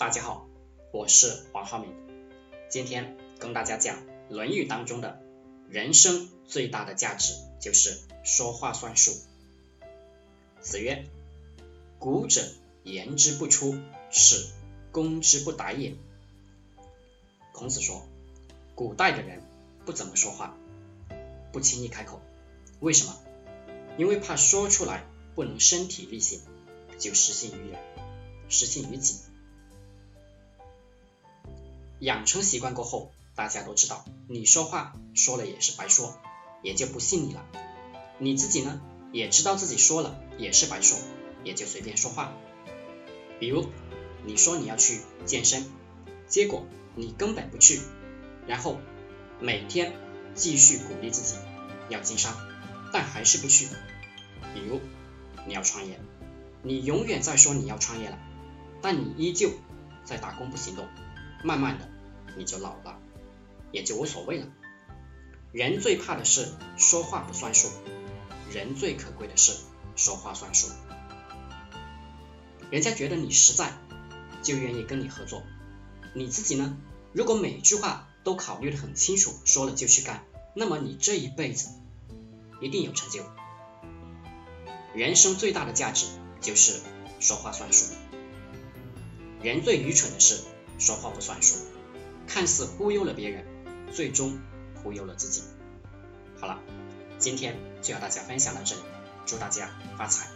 大家好，我是黄浩明，今天跟大家讲《论语》当中的人生最大的价值就是说话算数。子曰：“古者言之不出，是攻之不逮也。”孔子说，古代的人不怎么说话，不轻易开口，为什么？因为怕说出来不能身体力行，就失信于人，失信于己。养成习惯过后，大家都知道，你说话说了也是白说，也就不信你了。你自己呢，也知道自己说了也是白说，也就随便说话。比如你说你要去健身，结果你根本不去，然后每天继续鼓励自己要经商，但还是不去。比如你要创业，你永远在说你要创业了，但你依旧在打工不行动。慢慢的，你就老了，也就无所谓了。人最怕的是说话不算数，人最可贵的是说话算数。人家觉得你实在，就愿意跟你合作。你自己呢？如果每句话都考虑的很清楚，说了就去干，那么你这一辈子一定有成就。人生最大的价值就是说话算数。人最愚蠢的是。说话不算数，看似忽悠了别人，最终忽悠了自己。好了，今天就和大家分享到这里，祝大家发财。